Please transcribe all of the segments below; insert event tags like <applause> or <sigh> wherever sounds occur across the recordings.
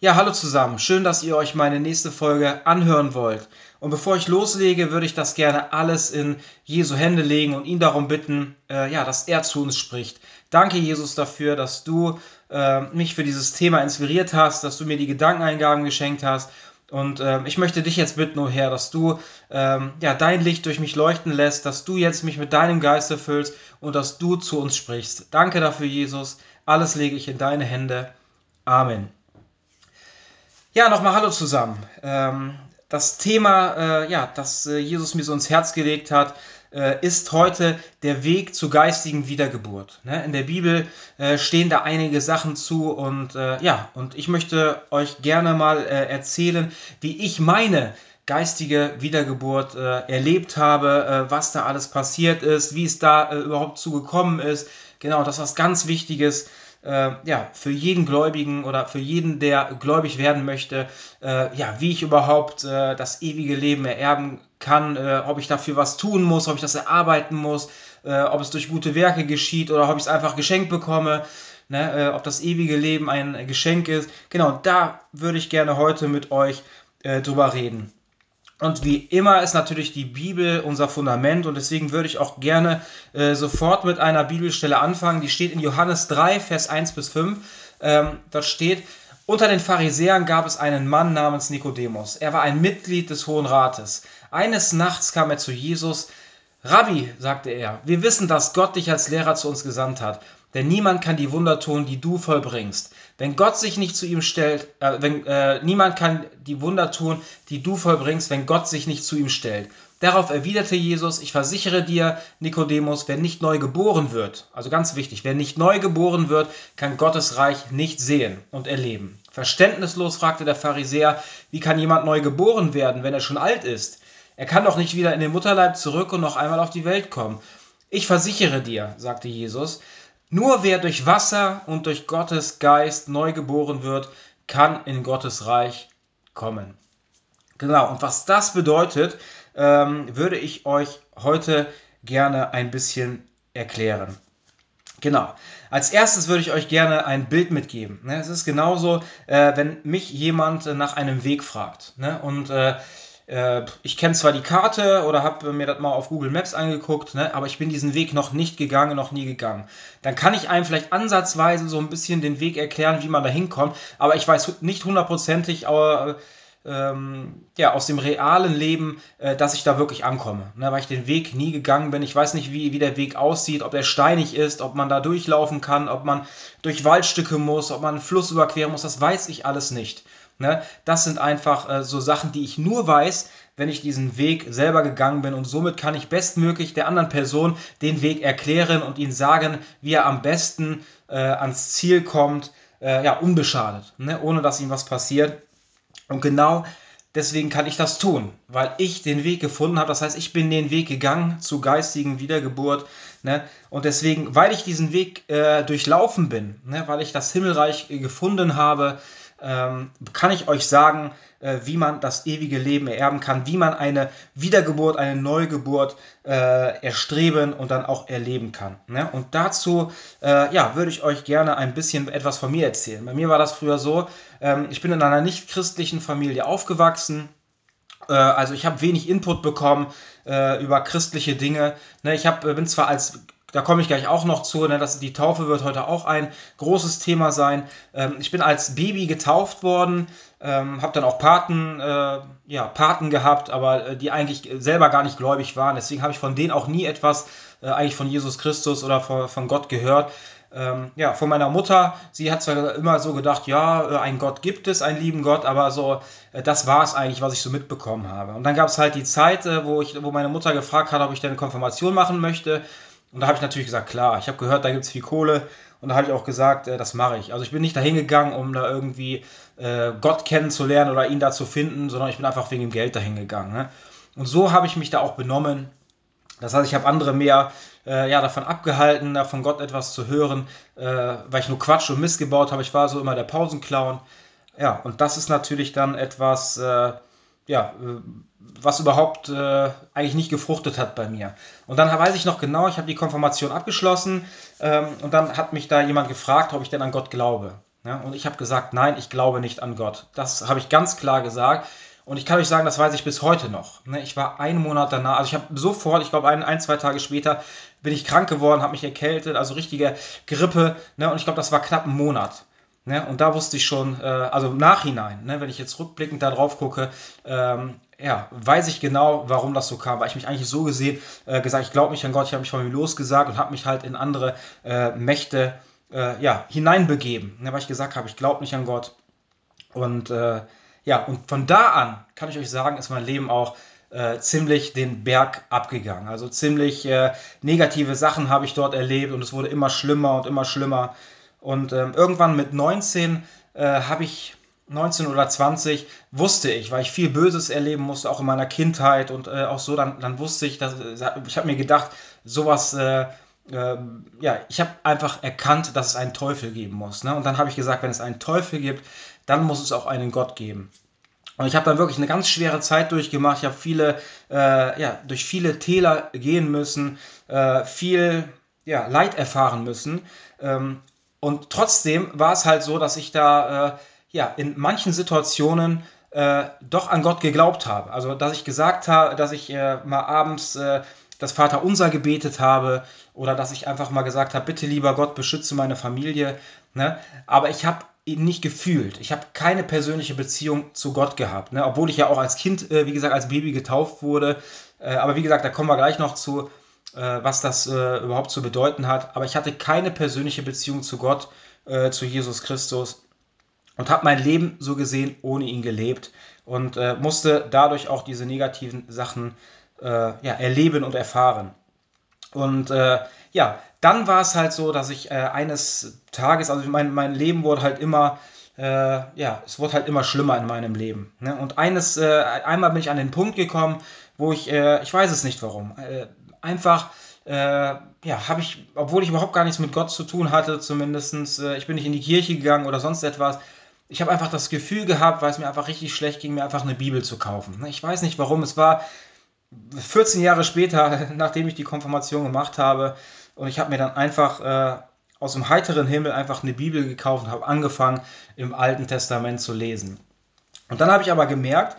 Ja, hallo zusammen. Schön, dass ihr euch meine nächste Folge anhören wollt. Und bevor ich loslege, würde ich das gerne alles in Jesu Hände legen und ihn darum bitten, äh, ja, dass er zu uns spricht. Danke, Jesus, dafür, dass du äh, mich für dieses Thema inspiriert hast, dass du mir die Gedankeneingaben geschenkt hast. Und äh, ich möchte dich jetzt bitten, oh Herr, dass du ähm, ja, dein Licht durch mich leuchten lässt, dass du jetzt mich mit deinem Geist erfüllst und dass du zu uns sprichst. Danke dafür, Jesus. Alles lege ich in deine Hände. Amen. Ja, nochmal Hallo zusammen. Ähm, das Thema, äh, ja, das äh, Jesus mir so ins Herz gelegt hat, äh, ist heute der Weg zur geistigen Wiedergeburt. Ne? In der Bibel äh, stehen da einige Sachen zu und äh, ja, und ich möchte euch gerne mal äh, erzählen, wie ich meine geistige Wiedergeburt erlebt habe, was da alles passiert ist, wie es da überhaupt zugekommen ist. Genau, das ist was ganz Wichtiges äh, ja, für jeden Gläubigen oder für jeden, der gläubig werden möchte, äh, ja, wie ich überhaupt äh, das ewige Leben ererben kann, äh, ob ich dafür was tun muss, ob ich das erarbeiten muss, äh, ob es durch gute Werke geschieht oder ob ich es einfach geschenkt bekomme. Ne, äh, ob das ewige Leben ein Geschenk ist. Genau, da würde ich gerne heute mit euch drüber reden. Und wie immer ist natürlich die Bibel unser Fundament und deswegen würde ich auch gerne äh, sofort mit einer Bibelstelle anfangen. Die steht in Johannes 3, Vers 1 bis 5. Ähm, dort steht, unter den Pharisäern gab es einen Mann namens Nikodemus. Er war ein Mitglied des Hohen Rates. Eines Nachts kam er zu Jesus. Rabbi, sagte er, wir wissen, dass Gott dich als Lehrer zu uns gesandt hat. Denn niemand kann die Wunder tun, die du vollbringst. Wenn Gott sich nicht zu ihm stellt, äh, wenn, äh, niemand kann die Wunder tun, die du vollbringst, wenn Gott sich nicht zu ihm stellt. Darauf erwiderte Jesus, ich versichere dir, Nikodemus, wer nicht neu geboren wird, also ganz wichtig, wer nicht neu geboren wird, kann Gottes Reich nicht sehen und erleben. Verständnislos fragte der Pharisäer, wie kann jemand neu geboren werden, wenn er schon alt ist? Er kann doch nicht wieder in den Mutterleib zurück und noch einmal auf die Welt kommen. Ich versichere dir, sagte Jesus, nur wer durch Wasser und durch Gottes Geist neu geboren wird, kann in Gottes Reich kommen. Genau, und was das bedeutet, ähm, würde ich euch heute gerne ein bisschen erklären. Genau. Als erstes würde ich euch gerne ein Bild mitgeben. Ne? Es ist genauso, äh, wenn mich jemand nach einem Weg fragt. Ne? Und äh, ich kenne zwar die Karte oder habe mir das mal auf Google Maps angeguckt, ne, aber ich bin diesen Weg noch nicht gegangen, noch nie gegangen. Dann kann ich einem vielleicht ansatzweise so ein bisschen den Weg erklären, wie man da hinkommt, aber ich weiß nicht hundertprozentig, aber ähm, ja, aus dem realen Leben, äh, dass ich da wirklich ankomme. Ne, weil ich den Weg nie gegangen bin. Ich weiß nicht, wie, wie der Weg aussieht, ob er steinig ist, ob man da durchlaufen kann, ob man durch Waldstücke muss, ob man einen Fluss überqueren muss. Das weiß ich alles nicht. Ne? Das sind einfach äh, so Sachen, die ich nur weiß, wenn ich diesen Weg selber gegangen bin. Und somit kann ich bestmöglich der anderen Person den Weg erklären und ihnen sagen, wie er am besten äh, ans Ziel kommt, äh, ja, unbeschadet, ne? ohne dass ihm was passiert. Und genau deswegen kann ich das tun, weil ich den Weg gefunden habe. Das heißt, ich bin den Weg gegangen zur geistigen Wiedergeburt. Ne? Und deswegen, weil ich diesen Weg äh, durchlaufen bin, ne? weil ich das Himmelreich gefunden habe, ähm, kann ich euch sagen, äh, wie man das ewige Leben ererben kann, wie man eine Wiedergeburt, eine Neugeburt äh, erstreben und dann auch erleben kann. Ne? Und dazu äh, ja, würde ich euch gerne ein bisschen etwas von mir erzählen. Bei mir war das früher so, ähm, ich bin in einer nicht christlichen Familie aufgewachsen. Äh, also ich habe wenig Input bekommen äh, über christliche Dinge. Ne, ich hab, bin zwar als da komme ich gleich auch noch zu. Ne? Das, die Taufe wird heute auch ein großes Thema sein. Ähm, ich bin als Baby getauft worden, ähm, habe dann auch Paten, äh, ja, Paten gehabt, aber äh, die eigentlich selber gar nicht gläubig waren. Deswegen habe ich von denen auch nie etwas äh, eigentlich von Jesus Christus oder von, von Gott gehört. Ähm, ja, von meiner Mutter, sie hat zwar immer so gedacht, ja, äh, einen Gott gibt es, einen lieben Gott, aber so, äh, das war es eigentlich, was ich so mitbekommen habe. Und dann gab es halt die Zeit, äh, wo, ich, wo meine Mutter gefragt hat, ob ich denn eine Konfirmation machen möchte. Und da habe ich natürlich gesagt, klar, ich habe gehört, da gibt es viel Kohle. Und da habe ich auch gesagt, äh, das mache ich. Also ich bin nicht dahin gegangen, um da irgendwie äh, Gott kennenzulernen oder ihn da zu finden, sondern ich bin einfach wegen dem Geld dahin gegangen. Ne? Und so habe ich mich da auch benommen. Das heißt, ich habe andere mehr äh, ja, davon abgehalten, von Gott etwas zu hören, äh, weil ich nur Quatsch und Mist gebaut habe. Ich war so immer der Pausenclown. Ja, und das ist natürlich dann etwas, äh, ja, äh, was überhaupt äh, eigentlich nicht gefruchtet hat bei mir. Und dann weiß ich noch genau, ich habe die Konfirmation abgeschlossen ähm, und dann hat mich da jemand gefragt, ob ich denn an Gott glaube. Ja, und ich habe gesagt, nein, ich glaube nicht an Gott. Das habe ich ganz klar gesagt. Und ich kann euch sagen, das weiß ich bis heute noch. Ne, ich war einen Monat danach, also ich habe sofort, ich glaube ein, ein, zwei Tage später, bin ich krank geworden, habe mich erkältet, also richtige Grippe. Ne, und ich glaube, das war knapp ein Monat. Ne, und da wusste ich schon, äh, also im Nachhinein, ne, wenn ich jetzt rückblickend da drauf gucke, ähm, ja, weiß ich genau, warum das so kam, weil ich mich eigentlich so gesehen äh, gesagt, ich glaube nicht an Gott, ich habe mich von mir losgesagt und habe mich halt in andere äh, Mächte äh, ja, hineinbegeben, ne, weil ich gesagt habe, ich glaube nicht an Gott. Und äh, ja, und von da an kann ich euch sagen, ist mein Leben auch äh, ziemlich den Berg abgegangen. Also ziemlich äh, negative Sachen habe ich dort erlebt und es wurde immer schlimmer und immer schlimmer. Und ähm, irgendwann mit 19 äh, habe ich 19 oder 20 wusste ich, weil ich viel Böses erleben musste, auch in meiner Kindheit und äh, auch so, dann, dann wusste ich, dass ich habe mir gedacht, sowas, äh, äh, ja, ich habe einfach erkannt, dass es einen Teufel geben muss. Ne? Und dann habe ich gesagt, wenn es einen Teufel gibt, dann muss es auch einen Gott geben. Und ich habe dann wirklich eine ganz schwere Zeit durchgemacht. Ich habe viele, äh, ja, durch viele Täler gehen müssen, äh, viel ja, Leid erfahren müssen. Ähm, und trotzdem war es halt so, dass ich da äh, ja, in manchen Situationen äh, doch an Gott geglaubt habe. Also, dass ich gesagt habe, dass ich äh, mal abends äh, das Vaterunser gebetet habe oder dass ich einfach mal gesagt habe, bitte lieber Gott, beschütze meine Familie. Ne? Aber ich habe ihn nicht gefühlt. Ich habe keine persönliche Beziehung zu Gott gehabt. Ne? Obwohl ich ja auch als Kind, äh, wie gesagt, als Baby getauft wurde. Äh, aber wie gesagt, da kommen wir gleich noch zu, was das äh, überhaupt zu bedeuten hat. Aber ich hatte keine persönliche Beziehung zu Gott, äh, zu Jesus Christus und habe mein Leben so gesehen ohne ihn gelebt und äh, musste dadurch auch diese negativen Sachen ja, erleben und erfahren. Und äh, ja, dann war es halt so, dass ich äh, eines Tages, also mein, mein Leben wurde halt immer, äh, ja, es wurde halt immer schlimmer in meinem Leben. Ne? Und eines, äh, einmal bin ich an den Punkt gekommen, wo ich, äh, ich weiß es nicht warum, äh, einfach, ja, habe ich, obwohl ich überhaupt gar nichts mit Gott zu tun hatte, zumindestens, ich bin nicht in die Kirche gegangen oder sonst etwas, ich habe einfach das Gefühl gehabt, weil es mir einfach richtig schlecht ging, mir einfach eine Bibel zu kaufen. Ich weiß nicht warum, es war 14 Jahre später, <laughs> nachdem ich die Konfirmation gemacht habe, und ich habe mir dann einfach äh, aus dem heiteren Himmel einfach eine Bibel gekauft und habe angefangen, im Alten Testament zu lesen. Und dann habe ich aber gemerkt,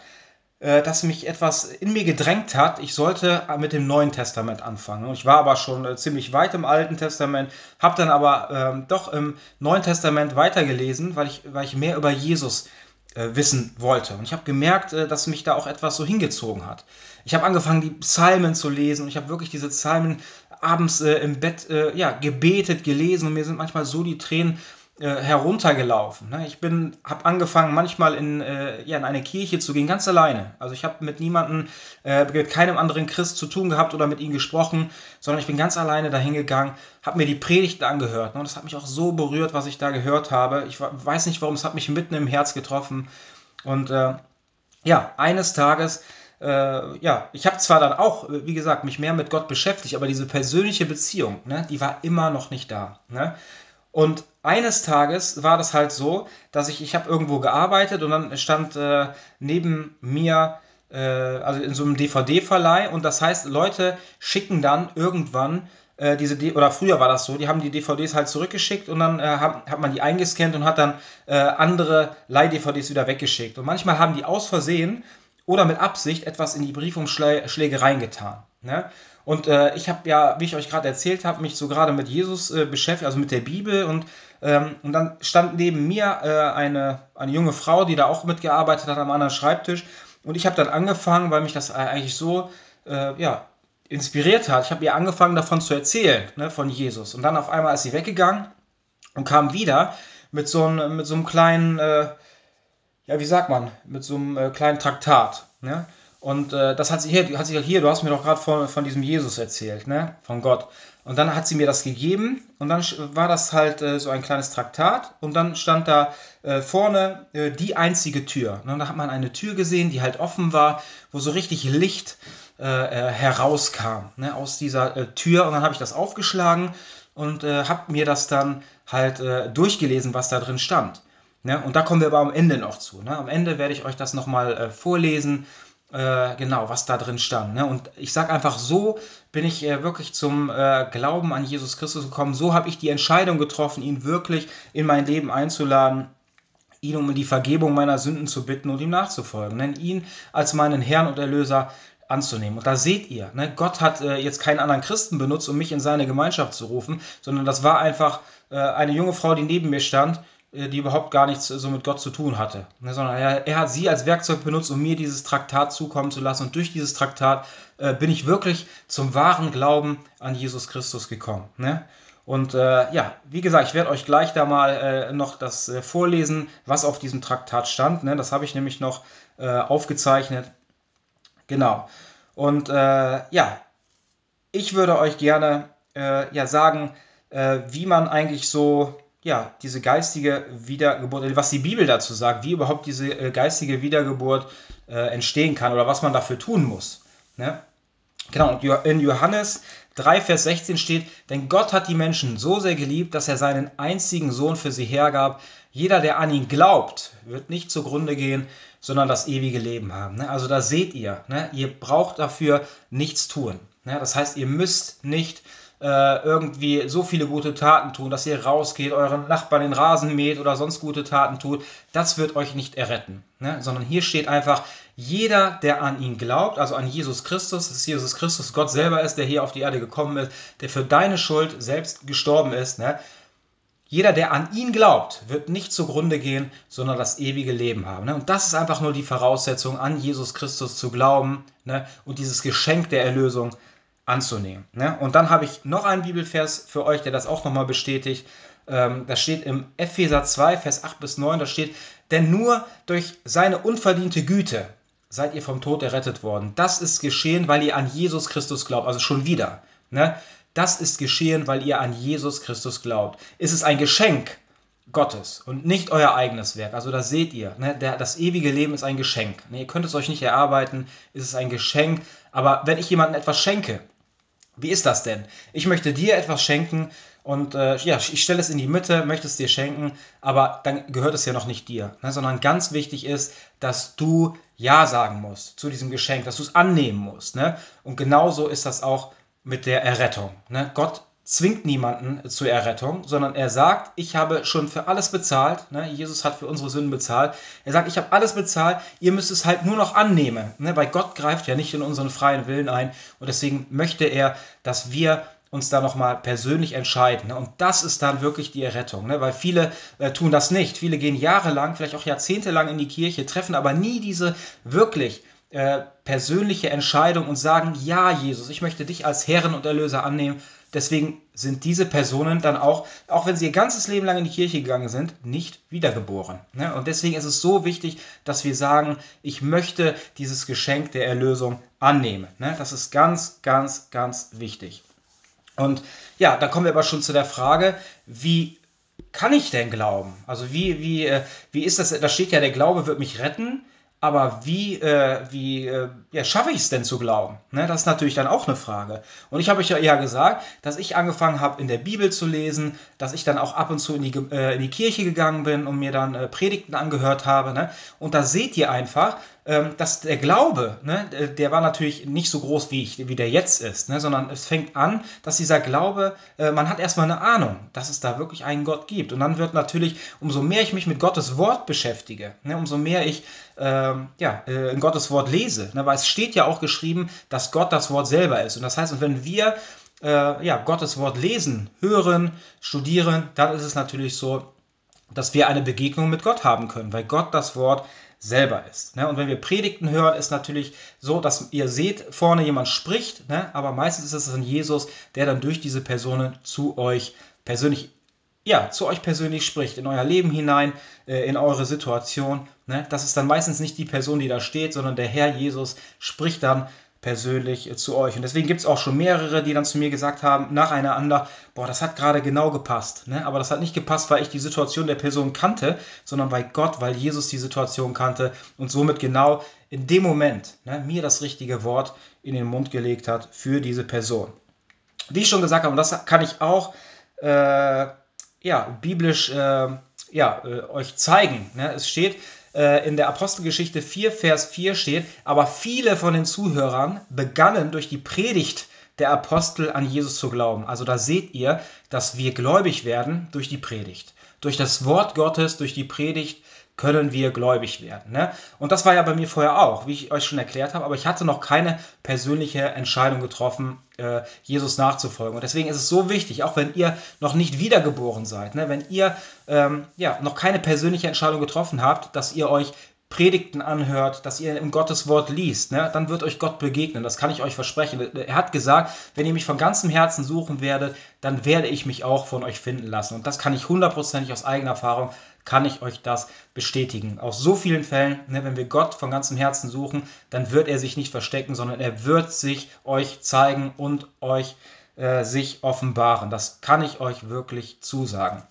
äh, dass mich etwas in mir gedrängt hat, ich sollte mit dem Neuen Testament anfangen. Ich war aber schon äh, ziemlich weit im Alten Testament, habe dann aber ähm, doch im Neuen Testament weitergelesen, weil ich, weil ich mehr über Jesus äh, wissen wollte. Und ich habe gemerkt, dass mich da auch etwas so hingezogen hat. Ich habe angefangen, die Psalmen zu lesen und ich habe wirklich diese Psalmen abends äh, im Bett äh, ja, gebetet, gelesen und mir sind manchmal so die Tränen äh, heruntergelaufen. Ne? Ich bin, habe angefangen, manchmal in, äh, ja, in eine Kirche zu gehen, ganz alleine. Also ich habe mit niemandem, äh, mit keinem anderen Christ zu tun gehabt oder mit ihm gesprochen, sondern ich bin ganz alleine dahin gegangen, habe mir die Predigten angehört. Ne? Und das hat mich auch so berührt, was ich da gehört habe. Ich weiß nicht warum, es hat mich mitten im Herz getroffen. Und äh, ja, eines Tages äh, ja, ich habe zwar dann auch, wie gesagt, mich mehr mit Gott beschäftigt, aber diese persönliche Beziehung, ne, die war immer noch nicht da. Ne? Und eines Tages war das halt so, dass ich, ich habe irgendwo gearbeitet und dann stand äh, neben mir, äh, also in so einem DVD-Verleih und das heißt, Leute schicken dann irgendwann äh, diese, D oder früher war das so, die haben die DVDs halt zurückgeschickt und dann äh, hat, hat man die eingescannt und hat dann äh, andere Leih-DVDs wieder weggeschickt. Und manchmal haben die aus Versehen oder mit Absicht etwas in die Briefumschläge reingetan. Ne? Und äh, ich habe ja, wie ich euch gerade erzählt habe, mich so gerade mit Jesus äh, beschäftigt, also mit der Bibel. Und, ähm, und dann stand neben mir äh, eine, eine junge Frau, die da auch mitgearbeitet hat am anderen Schreibtisch. Und ich habe dann angefangen, weil mich das eigentlich so äh, ja, inspiriert hat. Ich habe ihr angefangen davon zu erzählen, ne, von Jesus. Und dann auf einmal ist sie weggegangen und kam wieder mit so, ein, mit so einem kleinen äh, ja, wie sagt man, mit so einem äh, kleinen Traktat. Ne? Und äh, das hat sie hier, hat sie hier, du hast mir doch gerade von, von diesem Jesus erzählt, ne? Von Gott. Und dann hat sie mir das gegeben und dann war das halt äh, so ein kleines Traktat und dann stand da äh, vorne äh, die einzige Tür. Ne? Und da hat man eine Tür gesehen, die halt offen war, wo so richtig Licht äh, äh, herauskam ne? aus dieser Tür. Und dann habe ich das aufgeschlagen und habe mir das dann halt durchgelesen, was da drin stand. Ne? Und da kommen wir aber am Ende noch zu. Ne? Am Ende werde ich euch das nochmal äh, vorlesen, äh, genau, was da drin stand. Ne? Und ich sage einfach, so bin ich äh, wirklich zum äh, Glauben an Jesus Christus gekommen. So habe ich die Entscheidung getroffen, ihn wirklich in mein Leben einzuladen ihn um die Vergebung meiner Sünden zu bitten und ihm nachzufolgen, ne? ihn als meinen Herrn und Erlöser anzunehmen. Und da seht ihr, ne? Gott hat äh, jetzt keinen anderen Christen benutzt, um mich in seine Gemeinschaft zu rufen, sondern das war einfach äh, eine junge Frau, die neben mir stand, die überhaupt gar nichts so mit Gott zu tun hatte, ne? sondern er, er, hat sie als Werkzeug benutzt, um mir dieses Traktat zukommen zu lassen. Und durch dieses Traktat äh, bin ich wirklich zum wahren Glauben an Jesus Christus gekommen. Ne? Und äh, ja, wie gesagt, ich werde euch gleich da mal äh, noch das äh, vorlesen, was auf diesem Traktat stand. Ne? Das habe ich nämlich noch äh, aufgezeichnet. Genau. Und äh, ja, ich würde euch gerne äh, ja, sagen, wie man eigentlich so ja, diese geistige Wiedergeburt, was die Bibel dazu sagt, wie überhaupt diese geistige Wiedergeburt entstehen kann oder was man dafür tun muss. Ne? Genau, und in Johannes 3, Vers 16 steht, denn Gott hat die Menschen so sehr geliebt, dass er seinen einzigen Sohn für sie hergab. Jeder, der an ihn glaubt, wird nicht zugrunde gehen, sondern das ewige Leben haben. Ne? Also da seht ihr, ne? ihr braucht dafür nichts tun. Ne? Das heißt, ihr müsst nicht äh, irgendwie so viele gute Taten tun, dass ihr rausgeht, euren Nachbarn den Rasen mäht oder sonst gute Taten tut, das wird euch nicht erretten. Ne? Sondern hier steht einfach, jeder, der an ihn glaubt, also an Jesus Christus, dass Jesus Christus Gott selber ist, der hier auf die Erde gekommen ist, der für deine Schuld selbst gestorben ist, ne? Jeder, der an ihn glaubt, wird nicht zugrunde gehen, sondern das ewige Leben haben. Ne? Und das ist einfach nur die Voraussetzung, an Jesus Christus zu glauben ne? und dieses Geschenk der Erlösung anzunehmen. Ne? Und dann habe ich noch einen Bibelvers für euch, der das auch nochmal bestätigt. Ähm, das steht im Epheser 2, Vers 8 bis 9, da steht, denn nur durch seine unverdiente Güte seid ihr vom Tod errettet worden. Das ist geschehen, weil ihr an Jesus Christus glaubt. Also schon wieder. Ne? Das ist geschehen, weil ihr an Jesus Christus glaubt. Es ist ein Geschenk Gottes und nicht euer eigenes Werk. Also da seht ihr, ne? Das ewige Leben ist ein Geschenk. Ne? Ihr könnt es euch nicht erarbeiten, es ist ein Geschenk. Aber wenn ich jemandem etwas schenke, wie ist das denn? Ich möchte dir etwas schenken und äh, ja, ich stelle es in die Mitte, möchte es dir schenken, aber dann gehört es ja noch nicht dir, ne? sondern ganz wichtig ist, dass du Ja sagen musst zu diesem Geschenk, dass du es annehmen musst. Ne? Und genauso ist das auch mit der Errettung. Ne? Gott zwingt niemanden zur Errettung, sondern er sagt, ich habe schon für alles bezahlt. Ne? Jesus hat für unsere Sünden bezahlt. Er sagt, ich habe alles bezahlt, ihr müsst es halt nur noch annehmen. Ne? Weil Gott greift ja nicht in unseren freien Willen ein und deswegen möchte er, dass wir uns da nochmal persönlich entscheiden. Ne? Und das ist dann wirklich die Errettung, ne? weil viele äh, tun das nicht. Viele gehen jahrelang, vielleicht auch jahrzehntelang in die Kirche, treffen aber nie diese wirklich äh, persönliche Entscheidung und sagen, ja Jesus, ich möchte dich als Herren und Erlöser annehmen Deswegen sind diese Personen dann auch, auch wenn sie ihr ganzes Leben lang in die Kirche gegangen sind, nicht wiedergeboren. Ne? Und deswegen ist es so wichtig, dass wir sagen, ich möchte dieses Geschenk der Erlösung annehmen. Ne? Das ist ganz, ganz, ganz wichtig. Und ja, dann kommen wir aber schon zu der Frage, wie kann ich denn glauben? Also wie, wie, äh, wie ist das? Da steht ja, der Glaube wird mich retten. Aber wie, äh, wie äh, ja, schaffe ich es denn zu glauben? Ne, das ist natürlich dann auch eine Frage. Und ich habe euch ja eher gesagt, dass ich angefangen habe, in der Bibel zu lesen, dass ich dann auch ab und zu in die, äh, in die Kirche gegangen bin und mir dann äh, Predigten angehört habe. Ne? Und da seht ihr einfach, dass der Glaube, ne, der war natürlich nicht so groß, wie, ich, wie der jetzt ist, ne, sondern es fängt an, dass dieser Glaube, äh, man hat erstmal eine Ahnung, dass es da wirklich einen Gott gibt. Und dann wird natürlich, umso mehr ich mich mit Gottes Wort beschäftige, ne, umso mehr ich ähm, ja, äh, in Gottes Wort lese, ne, weil es steht ja auch geschrieben, dass Gott das Wort selber ist. Und das heißt, wenn wir äh, ja, Gottes Wort lesen, hören, studieren, dann ist es natürlich so, dass wir eine Begegnung mit Gott haben können, weil Gott das Wort selber ist. Ne? Und wenn wir Predigten hören, ist natürlich so, dass ihr seht, vorne jemand spricht, ne? aber meistens ist es dann Jesus, der dann durch diese Personen zu euch persönlich, ja, zu euch persönlich spricht, in euer Leben hinein, äh, in eure Situation. Ne? Das ist dann meistens nicht die Person, die da steht, sondern der Herr Jesus spricht dann persönlich äh, zu euch. Und deswegen gibt es auch schon mehrere, die dann zu mir gesagt haben, nacheinander, boah, das hat gerade genau gepasst. Ne? Aber das hat nicht gepasst, weil ich die Situation der Person kannte, sondern weil Gott, weil Jesus die Situation kannte und somit genau in dem Moment ne, mir das richtige Wort in den Mund gelegt hat für diese Person. Wie ich schon gesagt habe, und das kann ich auch äh, ja, biblisch äh, ja, äh, euch zeigen. Ne? Es steht äh, in der Apostelgeschichte 4, Vers 4 steht, aber viele von den Zuhörern begannen durch die Predigt der Apostel an Jesus zu glauben. Also da seht ihr, dass wir gläubig werden durch die Predigt. Durch das Wort Gottes, durch die Predigt können wir gläubig werden. Ne? Und das war ja bei mir vorher auch, wie ich euch schon erklärt habe, aber ich hatte noch keine persönliche Entscheidung getroffen, äh, Jesus nachzufolgen. Und deswegen ist es so wichtig, auch wenn ihr noch nicht wiedergeboren seid, ne? wenn ihr ähm, ja, noch keine persönliche Entscheidung getroffen habt, dass ihr euch Predigten anhört, dass ihr im Gottes Wort liest, ne, dann wird euch Gott begegnen. Das kann ich euch versprechen. Er hat gesagt, wenn ihr mich von ganzem Herzen suchen werdet, dann werde ich mich auch von euch finden lassen. Und das kann ich hundertprozentig aus eigener Erfahrung, kann ich euch das bestätigen. Aus so vielen Fällen, ne, wenn wir Gott von ganzem Herzen suchen, dann wird er sich nicht verstecken, sondern er wird sich euch zeigen und euch äh, sich offenbaren. Das kann ich euch wirklich zusagen.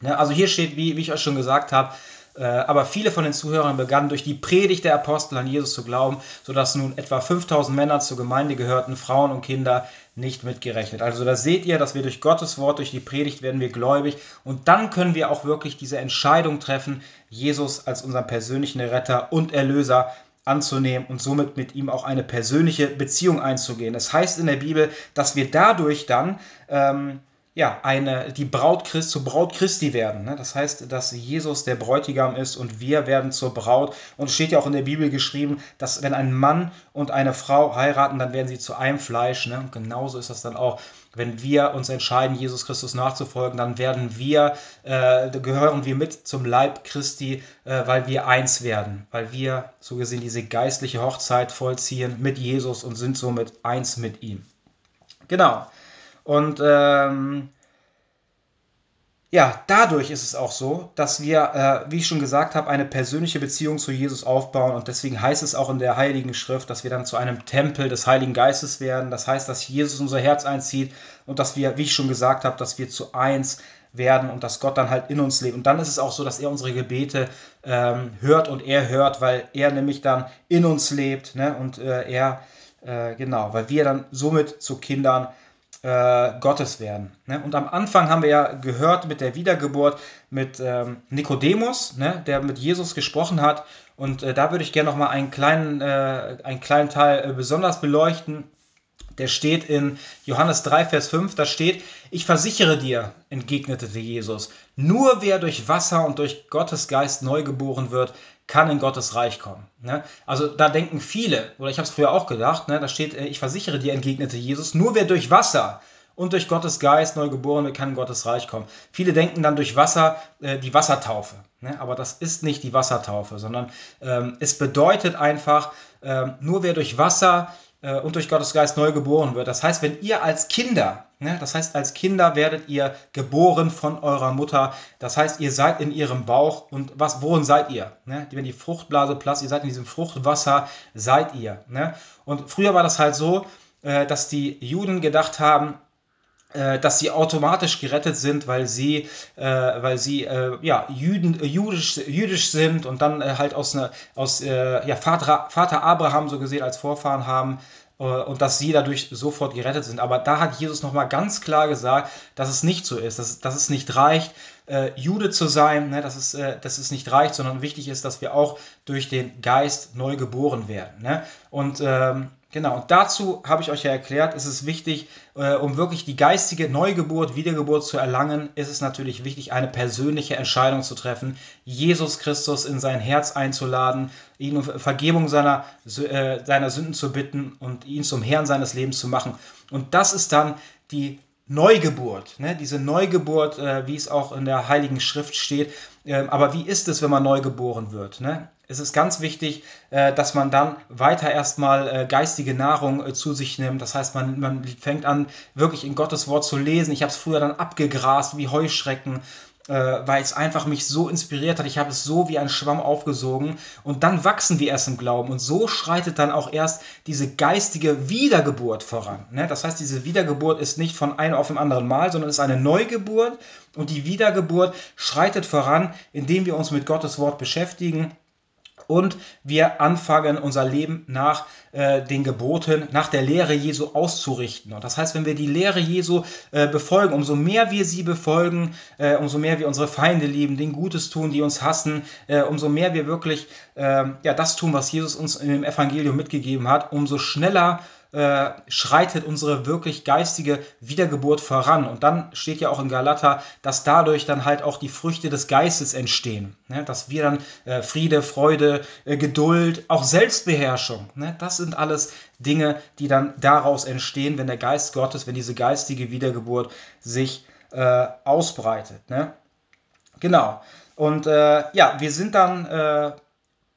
Ne, also hier steht, wie, wie ich euch schon gesagt habe, aber viele von den Zuhörern begannen durch die Predigt der Apostel an Jesus zu glauben, sodass nun etwa 5000 Männer zur Gemeinde gehörten, Frauen und Kinder nicht mitgerechnet. Also da seht ihr, dass wir durch Gottes Wort, durch die Predigt werden wir gläubig und dann können wir auch wirklich diese Entscheidung treffen, Jesus als unseren persönlichen Retter und Erlöser anzunehmen und somit mit ihm auch eine persönliche Beziehung einzugehen. Es heißt in der Bibel, dass wir dadurch dann ähm, ja, eine, die Braut Christ, zur Braut Christi werden. Ne? Das heißt, dass Jesus der Bräutigam ist und wir werden zur Braut. Und es steht ja auch in der Bibel geschrieben, dass wenn ein Mann und eine Frau heiraten, dann werden sie zu einem Fleisch. Ne? Und genauso ist das dann auch, wenn wir uns entscheiden, Jesus Christus nachzufolgen, dann werden wir, äh, gehören wir mit zum Leib Christi, äh, weil wir eins werden, weil wir so gesehen diese geistliche Hochzeit vollziehen mit Jesus und sind somit eins mit ihm. Genau. Und ähm, ja, dadurch ist es auch so, dass wir, äh, wie ich schon gesagt habe, eine persönliche Beziehung zu Jesus aufbauen. Und deswegen heißt es auch in der Heiligen Schrift, dass wir dann zu einem Tempel des Heiligen Geistes werden. Das heißt, dass Jesus unser Herz einzieht und dass wir, wie ich schon gesagt habe, dass wir zu eins werden und dass Gott dann halt in uns lebt. Und dann ist es auch so, dass er unsere Gebete ähm, hört und er hört, weil er nämlich dann in uns lebt. Ne? Und äh, er, äh, genau, weil wir dann somit zu Kindern äh, Gottes werden. Ne? Und am Anfang haben wir ja gehört mit der Wiedergeburt mit ähm, Nikodemus, ne? der mit Jesus gesprochen hat. Und äh, da würde ich gerne noch mal einen kleinen, äh, einen kleinen Teil äh, besonders beleuchten. Der steht in Johannes 3, Vers 5, da steht, ich versichere dir, entgegnete Jesus, nur wer durch Wasser und durch Gottes Geist neu geboren wird, kann in Gottes Reich kommen. Ne? Also da denken viele, oder ich habe es früher auch gedacht, ne? da steht, äh, ich versichere dir, entgegnete Jesus, nur wer durch Wasser und durch Gottes Geist neu geboren wird, kann in Gottes Reich kommen. Viele denken dann durch Wasser äh, die Wassertaufe, ne? aber das ist nicht die Wassertaufe, sondern ähm, es bedeutet einfach, ähm, nur wer durch Wasser äh, und durch Gottes Geist neu geboren wird. Das heißt, wenn ihr als Kinder, ne, das heißt, als Kinder werdet ihr geboren von eurer Mutter. Das heißt, ihr seid in ihrem Bauch und was, worin seid ihr? Ne? Wenn die Fruchtblase platzt, ihr seid in diesem Fruchtwasser, seid ihr. Ne? Und früher war das halt so, äh, dass die Juden gedacht haben, äh, dass sie automatisch gerettet sind, weil sie, äh, weil sie äh, ja, Jüden, äh, jüdisch, jüdisch sind und dann äh, halt aus, ne, aus äh, ja, Vater, Vater Abraham so gesehen als Vorfahren haben und dass sie dadurch sofort gerettet sind. Aber da hat Jesus nochmal ganz klar gesagt, dass es nicht so ist, dass, dass es nicht reicht, Jude zu sein, ne, dass, es, dass es nicht reicht, sondern wichtig ist, dass wir auch durch den Geist neu geboren werden. Ne? Und ähm, Genau, und dazu habe ich euch ja erklärt, ist es wichtig, äh, um wirklich die geistige Neugeburt, Wiedergeburt zu erlangen, ist es natürlich wichtig, eine persönliche Entscheidung zu treffen, Jesus Christus in sein Herz einzuladen, ihn um Vergebung seiner, äh, seiner Sünden zu bitten und ihn zum Herrn seines Lebens zu machen. Und das ist dann die Neugeburt, ne? diese Neugeburt, äh, wie es auch in der Heiligen Schrift steht. Ähm, aber wie ist es, wenn man neu geboren wird? Ne? Es ist ganz wichtig, äh, dass man dann weiter erstmal äh, geistige Nahrung äh, zu sich nimmt. Das heißt, man, man fängt an, wirklich in Gottes Wort zu lesen. Ich habe es früher dann abgegrast wie Heuschrecken weil es einfach mich so inspiriert hat. Ich habe es so wie ein Schwamm aufgesogen und dann wachsen wir erst im Glauben und so schreitet dann auch erst diese geistige Wiedergeburt voran. Ne? Das heißt, diese Wiedergeburt ist nicht von einem auf dem anderen Mal, sondern ist eine Neugeburt und die Wiedergeburt schreitet voran, indem wir uns mit Gottes Wort beschäftigen und wir anfangen, unser Leben nach äh, den Geboten, nach der Lehre Jesu auszurichten. Und das heißt, wenn wir die Lehre Jesu äh, befolgen, umso mehr wir sie befolgen, äh, umso mehr wir unsere Feinde lieben, den Gutes tun, die uns hassen, äh, umso mehr wir wirklich ähm, ja, das tun, was Jesus uns dem Evangelium mitgegeben hat, umso schneller äh, schreitet unsere wirklich geistige Wiedergeburt voran. Und dann steht ja auch in Galater, dass dadurch dann halt auch die Früchte des Geistes entstehen. Ne? Dass wir dann äh, Friede, Freude, äh, Geduld, auch Selbstbeherrschung, ne? das sind alles Dinge, die dann daraus entstehen, wenn der Geist Gottes, wenn diese geistige Wiedergeburt sich äh, ausbreitet. Ne? Genau. Und äh, ja, wir sind dann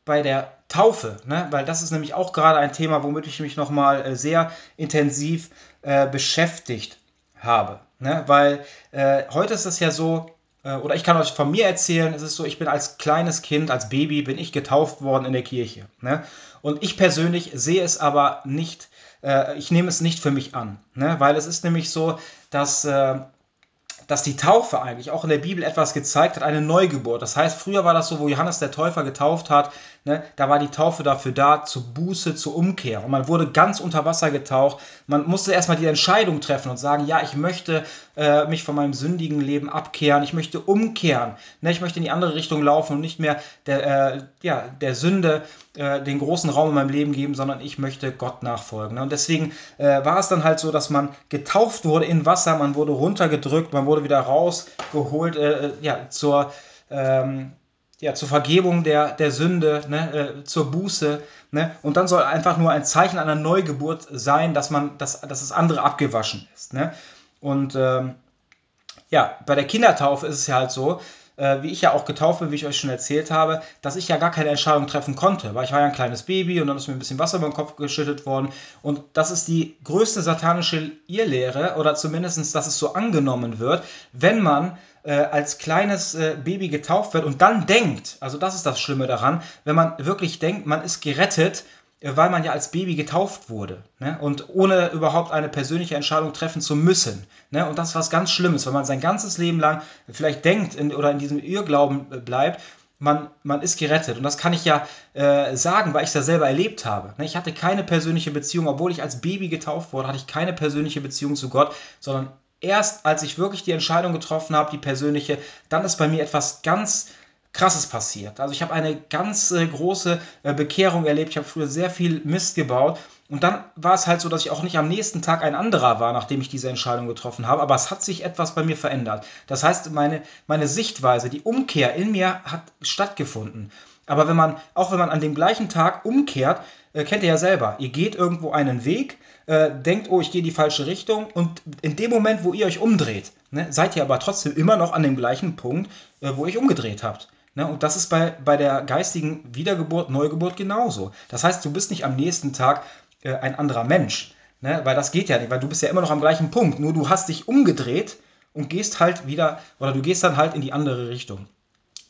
bei der Taufe, ne? weil das ist nämlich auch gerade ein Thema, womit ich mich nochmal äh, sehr intensiv äh, beschäftigt habe. Ne? Weil äh, heute ist es ja so, äh, oder ich kann euch von mir erzählen, es ist so, ich bin als kleines Kind, als Baby, bin ich getauft worden in der Kirche. Ne? Und ich persönlich sehe es aber nicht, äh, ich nehme es nicht für mich an, ne? weil es ist nämlich so, dass äh, dass die Taufe eigentlich auch in der Bibel etwas gezeigt hat, eine Neugeburt. Das heißt, früher war das so, wo Johannes der Täufer getauft hat, ne, da war die Taufe dafür da, zur Buße, zur Umkehr. Und man wurde ganz unter Wasser getaucht. Man musste erstmal die Entscheidung treffen und sagen, ja, ich möchte äh, mich von meinem sündigen Leben abkehren, ich möchte umkehren, ne, ich möchte in die andere Richtung laufen und nicht mehr der, äh, ja, der Sünde äh, den großen Raum in meinem Leben geben, sondern ich möchte Gott nachfolgen. Ne? Und deswegen äh, war es dann halt so, dass man getauft wurde in Wasser, man wurde runtergedrückt, man wurde wieder rausgeholt, äh, äh ja, zur, ähm, ja, zur Vergebung der, der Sünde, ne, äh, zur Buße. Ne? Und dann soll einfach nur ein Zeichen einer Neugeburt sein, dass man, dass, dass das andere abgewaschen ist. Ne? Und ähm, ja, bei der Kindertaufe ist es ja halt so, äh, wie ich ja auch getauft bin, wie ich euch schon erzählt habe, dass ich ja gar keine Entscheidung treffen konnte, weil ich war ja ein kleines Baby und dann ist mir ein bisschen Wasser über den Kopf geschüttet worden. Und das ist die größte satanische Irrlehre, oder zumindest, dass es so angenommen wird, wenn man äh, als kleines äh, Baby getauft wird und dann denkt, also das ist das Schlimme daran, wenn man wirklich denkt, man ist gerettet weil man ja als Baby getauft wurde ne? und ohne überhaupt eine persönliche Entscheidung treffen zu müssen. Ne? Und das ist was ganz Schlimmes, wenn man sein ganzes Leben lang vielleicht denkt in, oder in diesem Irrglauben äh, bleibt, man, man ist gerettet. Und das kann ich ja äh, sagen, weil ich es ja selber erlebt habe. Ne? Ich hatte keine persönliche Beziehung, obwohl ich als Baby getauft wurde, hatte ich keine persönliche Beziehung zu Gott, sondern erst als ich wirklich die Entscheidung getroffen habe, die persönliche, dann ist bei mir etwas ganz Krasses passiert. Also ich habe eine ganz äh, große äh, Bekehrung erlebt. Ich habe früher sehr viel Mist gebaut. Und dann war es halt so, dass ich auch nicht am nächsten Tag ein anderer war, nachdem ich diese Entscheidung getroffen habe. Aber es hat sich etwas bei mir verändert. Das heißt, meine, meine Sichtweise, die Umkehr in mir hat stattgefunden. Aber wenn man, auch wenn man an dem gleichen Tag umkehrt, äh, kennt ihr ja selber, ihr geht irgendwo einen Weg, äh, denkt, oh, ich gehe die falsche Richtung und in dem Moment, wo ihr euch umdreht, ne, seid ihr aber trotzdem immer noch an dem gleichen Punkt, äh, wo ihr euch umgedreht habt. Ne? Und das ist bei, bei der geistigen Wiedergeburt, Neugeburt genauso. Das heißt, du bist nicht am nächsten Tag äh, ein anderer Mensch. Ne? Weil das geht ja nicht, weil du bist ja immer noch am gleichen Punkt. Nur du hast dich umgedreht und gehst halt wieder, oder du gehst dann halt in die andere Richtung.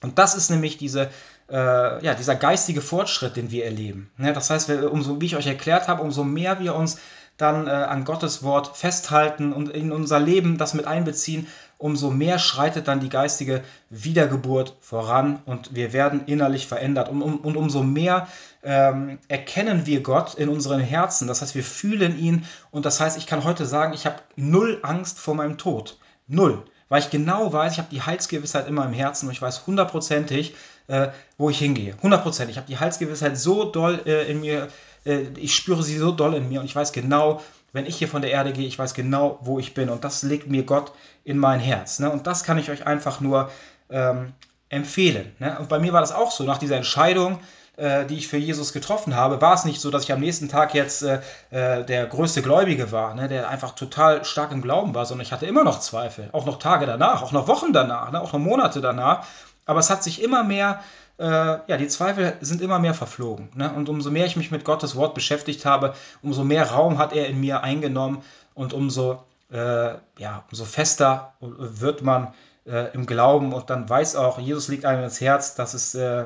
Und das ist nämlich diese, äh, ja, dieser geistige Fortschritt, den wir erleben. Ne? Das heißt, umso, wie ich euch erklärt habe, umso mehr wir uns dann äh, an Gottes Wort festhalten und in unser Leben das mit einbeziehen, umso mehr schreitet dann die geistige Wiedergeburt voran und wir werden innerlich verändert. Und, um, und umso mehr ähm, erkennen wir Gott in unseren Herzen. Das heißt, wir fühlen ihn und das heißt, ich kann heute sagen, ich habe null Angst vor meinem Tod. Null. Weil ich genau weiß, ich habe die Heilsgewissheit immer im Herzen und ich weiß hundertprozentig, äh, wo ich hingehe. Hundertprozentig. Ich habe die Heilsgewissheit so doll äh, in mir, äh, ich spüre sie so doll in mir und ich weiß genau, wenn ich hier von der Erde gehe, ich weiß genau, wo ich bin. Und das legt mir Gott in mein Herz. Ne? Und das kann ich euch einfach nur ähm, empfehlen. Ne? Und bei mir war das auch so, nach dieser Entscheidung, äh, die ich für Jesus getroffen habe, war es nicht so, dass ich am nächsten Tag jetzt äh, äh, der größte Gläubige war, ne? der einfach total stark im Glauben war, sondern ich hatte immer noch Zweifel. Auch noch Tage danach, auch noch Wochen danach, ne? auch noch Monate danach. Aber es hat sich immer mehr äh, ja, die Zweifel sind immer mehr verflogen. Ne? Und umso mehr ich mich mit Gottes Wort beschäftigt habe, umso mehr Raum hat er in mir eingenommen und umso, äh, ja, umso fester wird man äh, im Glauben und dann weiß auch, Jesus liegt einem ins Herz, dass es, äh,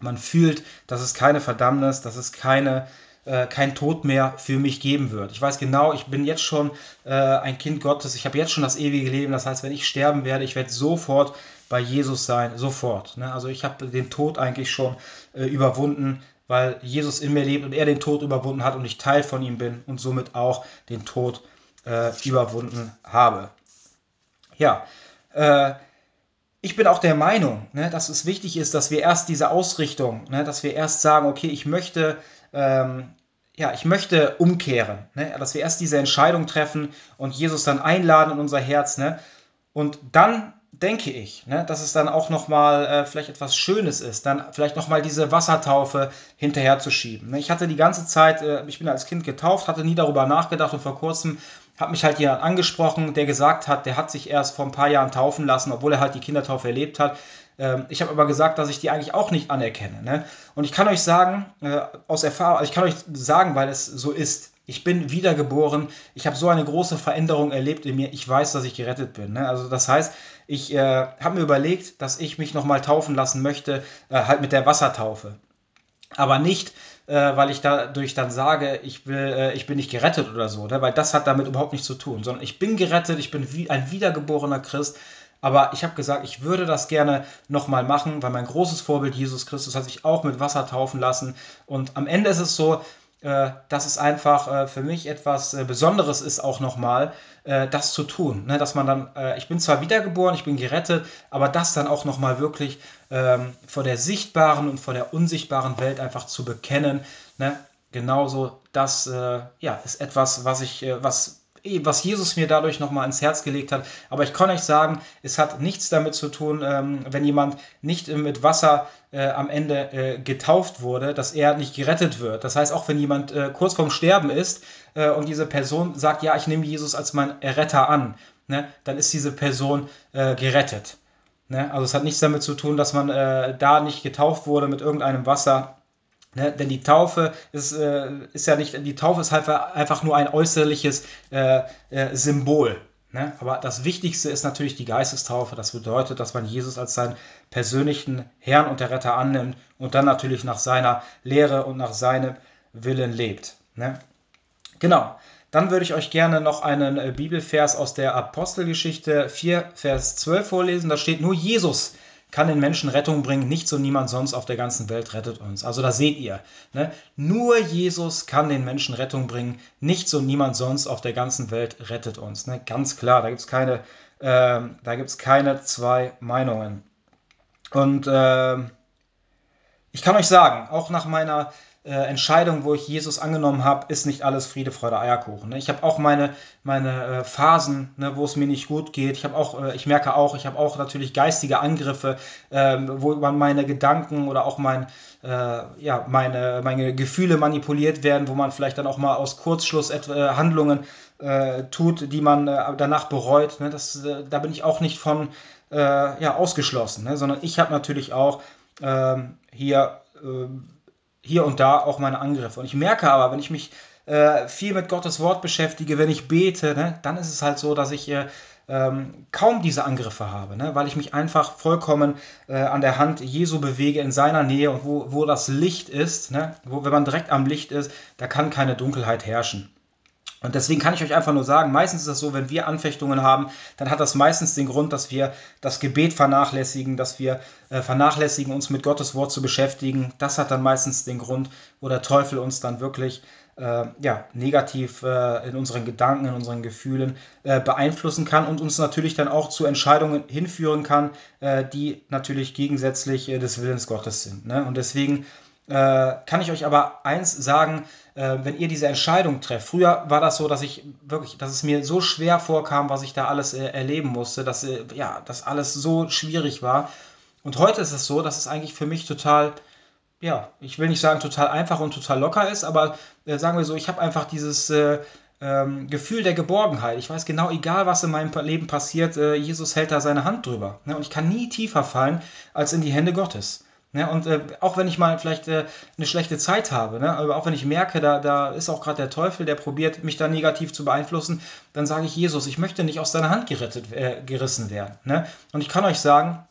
man fühlt, dass es keine Verdammnis, dass es keine äh, kein Tod mehr für mich geben wird. Ich weiß genau, ich bin jetzt schon äh, ein Kind Gottes, ich habe jetzt schon das ewige Leben. Das heißt, wenn ich sterben werde, ich werde sofort bei Jesus sein, sofort. Ne? Also ich habe den Tod eigentlich schon äh, überwunden, weil Jesus in mir lebt und er den Tod überwunden hat und ich Teil von ihm bin und somit auch den Tod äh, überwunden habe. Ja, äh, ich bin auch der Meinung, ne, dass es wichtig ist, dass wir erst diese Ausrichtung, ne, dass wir erst sagen, okay, ich möchte, ähm, ja, ich möchte umkehren, ne, dass wir erst diese Entscheidung treffen und Jesus dann einladen in unser Herz, ne, und dann denke ich, ne, dass es dann auch nochmal äh, vielleicht etwas Schönes ist, dann vielleicht nochmal diese Wassertaufe hinterher zu schieben. Ne? Ich hatte die ganze Zeit, äh, ich bin als Kind getauft, hatte nie darüber nachgedacht und vor kurzem hat mich halt jemand angesprochen, der gesagt hat, der hat sich erst vor ein paar Jahren taufen lassen, obwohl er halt die Kindertaufe erlebt hat. Ähm, ich habe aber gesagt, dass ich die eigentlich auch nicht anerkenne. Ne? Und ich kann euch sagen, äh, aus Erfahrung, also ich kann euch sagen, weil es so ist. Ich bin wiedergeboren. Ich habe so eine große Veränderung erlebt in mir. Ich weiß, dass ich gerettet bin. Ne? Also das heißt, ich äh, habe mir überlegt, dass ich mich nochmal taufen lassen möchte, äh, halt mit der Wassertaufe. Aber nicht, äh, weil ich dadurch dann sage, ich, will, äh, ich bin nicht gerettet oder so, ne? weil das hat damit überhaupt nichts zu tun, sondern ich bin gerettet, ich bin wie ein wiedergeborener Christ, aber ich habe gesagt, ich würde das gerne nochmal machen, weil mein großes Vorbild Jesus Christus hat sich auch mit Wasser taufen lassen. Und am Ende ist es so, äh, dass es einfach äh, für mich etwas äh, Besonderes ist, auch nochmal äh, das zu tun. Ne? Dass man dann, äh, ich bin zwar wiedergeboren, ich bin gerettet, aber das dann auch nochmal wirklich ähm, vor der sichtbaren und vor der unsichtbaren Welt einfach zu bekennen. Ne? Genauso, das äh, ja, ist etwas, was ich, was was Jesus mir dadurch nochmal ins Herz gelegt hat. Aber ich kann euch sagen, es hat nichts damit zu tun, ähm, wenn jemand nicht mit Wasser äh, am Ende äh, getauft wurde, dass er nicht gerettet wird. Das heißt, auch wenn jemand äh, kurz vorm Sterben ist und diese Person sagt, ja, ich nehme Jesus als mein Retter an, ne, dann ist diese Person gerettet. Ne? Also es hat nichts damit zu tun, dass man da nicht getauft wurde mit irgendeinem Wasser Ne? Denn die Taufe ist, äh, ist ja nicht, die Taufe ist halt einfach nur ein äußerliches äh, äh, Symbol. Ne? Aber das Wichtigste ist natürlich die Geistestaufe. Das bedeutet, dass man Jesus als seinen persönlichen Herrn und der Retter annimmt und dann natürlich nach seiner Lehre und nach seinem Willen lebt. Ne? Genau. Dann würde ich euch gerne noch einen äh, Bibelvers aus der Apostelgeschichte 4, Vers 12 vorlesen. Da steht nur Jesus kann den Menschen Rettung bringen, nichts und niemand sonst auf der ganzen Welt rettet uns. Also da seht ihr, ne? nur Jesus kann den Menschen Rettung bringen, nichts und niemand sonst auf der ganzen Welt rettet uns. Ne? Ganz klar, da gibt es keine, äh, keine zwei Meinungen. Und äh, ich kann euch sagen, auch nach meiner äh, Entscheidung, wo ich Jesus angenommen habe, ist nicht alles Friede, Freude, Eierkuchen. Ne? Ich habe auch meine, meine äh, Phasen, ne, wo es mir nicht gut geht. Ich auch, äh, ich merke auch, ich habe auch natürlich geistige Angriffe, ähm, wo man meine Gedanken oder auch mein, äh, ja, meine, meine Gefühle manipuliert werden, wo man vielleicht dann auch mal aus Kurzschluss äh, Handlungen äh, tut, die man danach bereut. Ne? Das, da bin ich auch nicht von ja, ausgeschlossen, ne? sondern ich habe natürlich auch ähm, hier ähm, hier und da auch meine Angriffe. Und ich merke aber, wenn ich mich äh, viel mit Gottes Wort beschäftige, wenn ich bete, ne, dann ist es halt so, dass ich äh, ähm, kaum diese Angriffe habe, ne, weil ich mich einfach vollkommen äh, an der Hand Jesu bewege in seiner Nähe und wo, wo das Licht ist, ne, wo, wenn man direkt am Licht ist, da kann keine Dunkelheit herrschen. Und deswegen kann ich euch einfach nur sagen, meistens ist es so, wenn wir Anfechtungen haben, dann hat das meistens den Grund, dass wir das Gebet vernachlässigen, dass wir äh, vernachlässigen, uns mit Gottes Wort zu beschäftigen. Das hat dann meistens den Grund, wo der Teufel uns dann wirklich äh, ja, negativ äh, in unseren Gedanken, in unseren Gefühlen äh, beeinflussen kann und uns natürlich dann auch zu Entscheidungen hinführen kann, äh, die natürlich gegensätzlich äh, des Willens Gottes sind. Ne? Und deswegen kann ich euch aber eins sagen, äh, wenn ihr diese Entscheidung trefft. Früher war das so, dass ich wirklich, dass es mir so schwer vorkam, was ich da alles äh, erleben musste, dass äh, ja, das alles so schwierig war. Und heute ist es so, dass es eigentlich für mich total, ja, ich will nicht sagen total einfach und total locker ist, aber äh, sagen wir so, ich habe einfach dieses äh, ähm, Gefühl der Geborgenheit. Ich weiß genau, egal was in meinem Leben passiert, äh, Jesus hält da seine Hand drüber. Ne? Und ich kann nie tiefer fallen als in die Hände Gottes. Ne, und äh, auch wenn ich mal vielleicht äh, eine schlechte Zeit habe, ne, aber auch wenn ich merke, da, da ist auch gerade der Teufel, der probiert, mich da negativ zu beeinflussen, dann sage ich, Jesus, ich möchte nicht aus deiner Hand gerettet, äh, gerissen werden. Ne? Und ich kann euch sagen,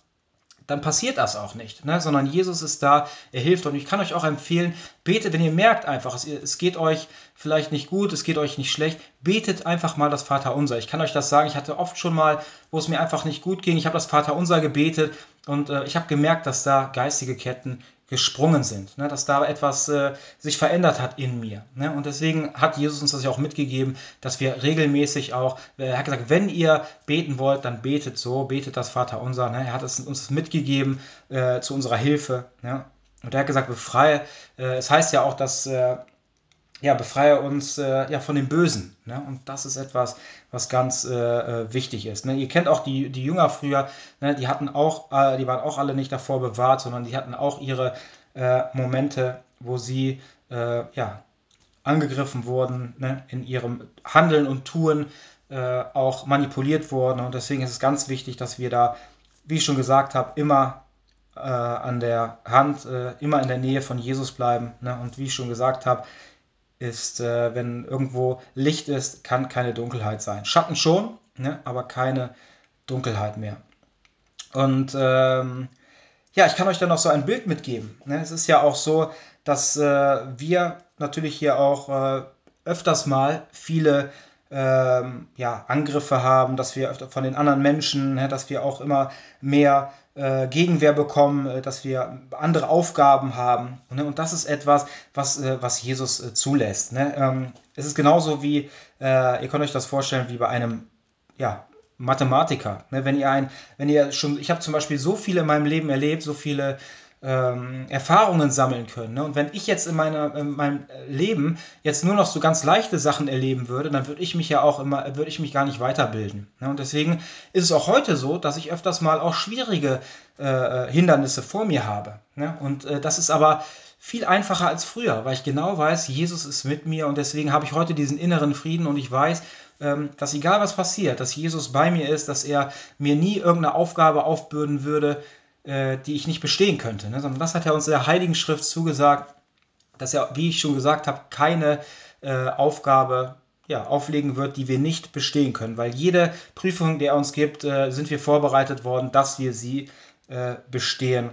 dann passiert das auch nicht, ne? sondern Jesus ist da, er hilft und ich kann euch auch empfehlen, betet, wenn ihr merkt einfach, es, es geht euch vielleicht nicht gut, es geht euch nicht schlecht, betet einfach mal das Vaterunser. Ich kann euch das sagen, ich hatte oft schon mal, wo es mir einfach nicht gut ging, ich habe das Vaterunser gebetet und äh, ich habe gemerkt, dass da geistige Ketten gesprungen sind, ne? dass da etwas äh, sich verändert hat in mir. Ne? Und deswegen hat Jesus uns das ja auch mitgegeben, dass wir regelmäßig auch, äh, er hat gesagt, wenn ihr beten wollt, dann betet so, betet das Vaterunser. Ne? Er hat es uns mitgegeben äh, zu unserer Hilfe. Ne? Und er hat gesagt, befreie. Äh, es heißt ja auch, dass äh, ja, befreie uns äh, ja, von dem Bösen. Ne? Und das ist etwas, was ganz äh, äh, wichtig ist. Ne? Ihr kennt auch die, die Jünger früher, ne? die hatten auch, äh, die waren auch alle nicht davor bewahrt, sondern die hatten auch ihre äh, Momente, wo sie äh, ja, angegriffen wurden, ne? in ihrem Handeln und Tun auch manipuliert wurden. Und deswegen ist es ganz wichtig, dass wir da, wie ich schon gesagt habe, immer an der Hand, immer in der Nähe von Jesus bleiben. Ne? Und wie ich schon gesagt habe, ist, äh, wenn irgendwo Licht ist, kann keine Dunkelheit sein. Schatten schon, ne, aber keine Dunkelheit mehr. Und ähm, ja, ich kann euch dann noch so ein Bild mitgeben. Ne? Es ist ja auch so, dass äh, wir natürlich hier auch äh, öfters mal viele ähm, ja, Angriffe haben, dass wir von den anderen Menschen, ne, dass wir auch immer mehr äh, Gegenwehr bekommen, äh, dass wir andere Aufgaben haben. Ne? Und das ist etwas, was, äh, was Jesus äh, zulässt. Ne? Ähm, es ist genauso wie, äh, ihr könnt euch das vorstellen, wie bei einem ja, Mathematiker. Ne? Wenn ihr ein, wenn ihr schon, ich habe zum Beispiel so viele in meinem Leben erlebt, so viele ähm, Erfahrungen sammeln können. Ne? Und wenn ich jetzt in, meiner, in meinem Leben jetzt nur noch so ganz leichte Sachen erleben würde, dann würde ich mich ja auch immer, würde ich mich gar nicht weiterbilden. Ne? Und deswegen ist es auch heute so, dass ich öfters mal auch schwierige äh, Hindernisse vor mir habe. Ne? Und äh, das ist aber viel einfacher als früher, weil ich genau weiß, Jesus ist mit mir und deswegen habe ich heute diesen inneren Frieden und ich weiß, ähm, dass egal was passiert, dass Jesus bei mir ist, dass er mir nie irgendeine Aufgabe aufbürden würde, äh, die ich nicht bestehen könnte. Ne? Sondern das hat er uns in der Heiligen Schrift zugesagt, dass er, wie ich schon gesagt habe, keine äh, Aufgabe ja, auflegen wird, die wir nicht bestehen können. Weil jede Prüfung, die er uns gibt, äh, sind wir vorbereitet worden, dass wir sie äh, bestehen